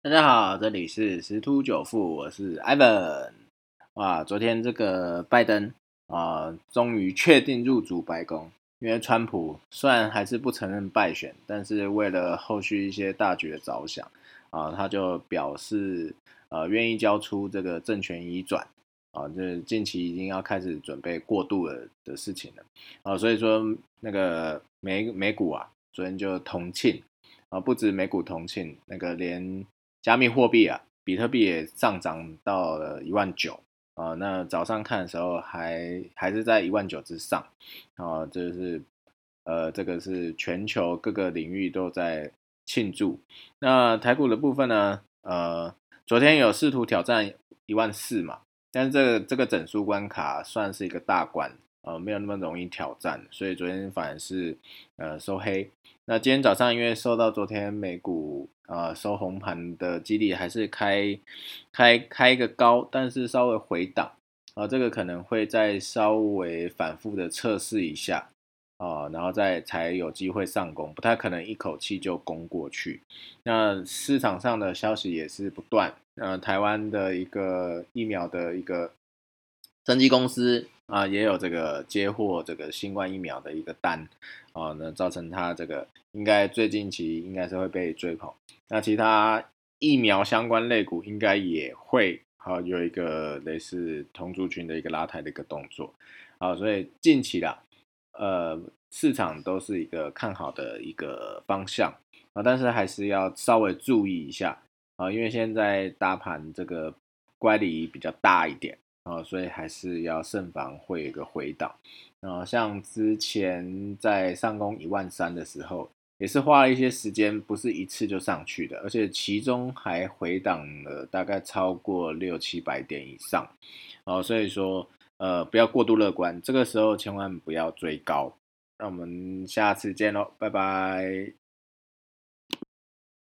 大家好，这里是十突九富，我是 Ivan。哇，昨天这个拜登啊，终于确定入主白宫。因为川普虽然还是不承认败选，但是为了后续一些大局的着想啊，他就表示呃愿意交出这个政权移转啊，这近期已经要开始准备过渡了的事情了啊，所以说那个美美股啊，昨天就同庆啊，不止美股同庆，那个连。加密货币啊，比特币也上涨到了一万九啊。那早上看的时候还还是在一万九之上啊。这是呃，这个是全球各个领域都在庆祝。那台股的部分呢？呃，昨天有试图挑战一万四嘛，但是这个这个整数关卡算是一个大关。呃，没有那么容易挑战，所以昨天反而是呃收黑。那今天早上因为受到昨天美股呃收红盘的基地，还是开开开一个高，但是稍微回档啊，这个可能会再稍微反复的测试一下啊，然后再才有机会上攻，不太可能一口气就攻过去。那市场上的消息也是不断，呃，台湾的一个疫苗的一个生技公司。啊，也有这个接获这个新冠疫苗的一个单，啊，那造成它这个应该最近期应该是会被追捧，那其他疫苗相关类股应该也会好有一个类似同族群的一个拉抬的一个动作，啊，所以近期啦，呃，市场都是一个看好的一个方向啊，但是还是要稍微注意一下啊，因为现在大盘这个乖离比较大一点。啊，所以还是要慎防会有一个回档。啊，像之前在上攻一万三的时候，也是花了一些时间，不是一次就上去的，而且其中还回档了大概超过六七百点以上。哦，所以说，呃，不要过度乐观，这个时候千万不要追高。那我们下次见喽，拜拜。